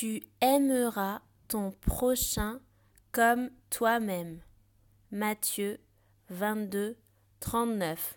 Tu aimeras ton prochain comme toi-même. Matthieu 22, 39.